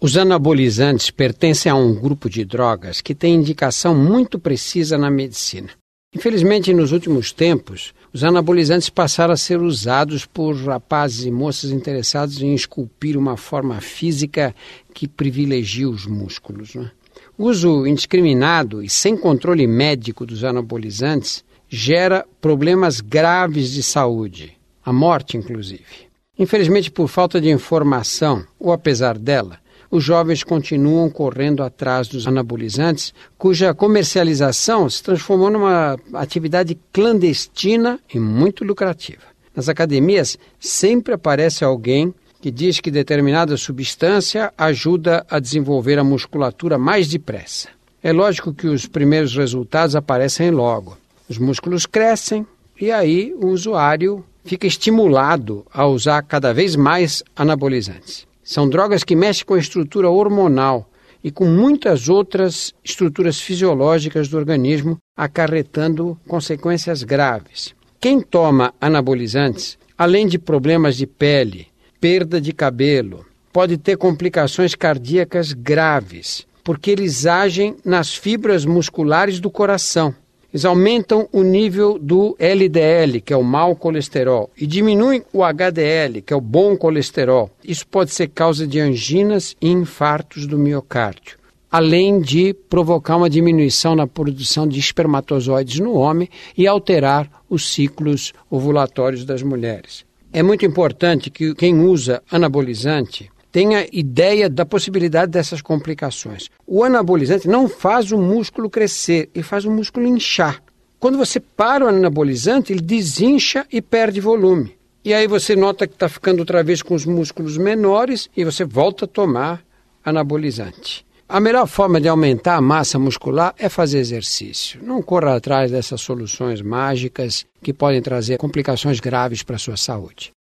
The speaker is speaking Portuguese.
Os anabolizantes pertencem a um grupo de drogas que tem indicação muito precisa na medicina. Infelizmente, nos últimos tempos, os anabolizantes passaram a ser usados por rapazes e moças interessados em esculpir uma forma física que privilegia os músculos. Né? O uso indiscriminado e sem controle médico dos anabolizantes gera problemas graves de saúde, a morte inclusive. Infelizmente, por falta de informação, ou apesar dela, os jovens continuam correndo atrás dos anabolizantes, cuja comercialização se transformou numa atividade clandestina e muito lucrativa. Nas academias, sempre aparece alguém que diz que determinada substância ajuda a desenvolver a musculatura mais depressa. É lógico que os primeiros resultados aparecem logo. Os músculos crescem e aí o usuário fica estimulado a usar cada vez mais anabolizantes. São drogas que mexem com a estrutura hormonal e com muitas outras estruturas fisiológicas do organismo, acarretando consequências graves. Quem toma anabolizantes, além de problemas de pele, perda de cabelo, pode ter complicações cardíacas graves, porque eles agem nas fibras musculares do coração eles aumentam o nível do LDL, que é o mau colesterol, e diminuem o HDL, que é o bom colesterol. Isso pode ser causa de anginas e infartos do miocárdio, além de provocar uma diminuição na produção de espermatozoides no homem e alterar os ciclos ovulatórios das mulheres. É muito importante que quem usa anabolizante tenha ideia da possibilidade dessas complicações. O anabolizante não faz o músculo crescer, ele faz o músculo inchar. Quando você para o anabolizante, ele desincha e perde volume. E aí você nota que está ficando outra vez com os músculos menores e você volta a tomar anabolizante. A melhor forma de aumentar a massa muscular é fazer exercício. Não corra atrás dessas soluções mágicas que podem trazer complicações graves para a sua saúde.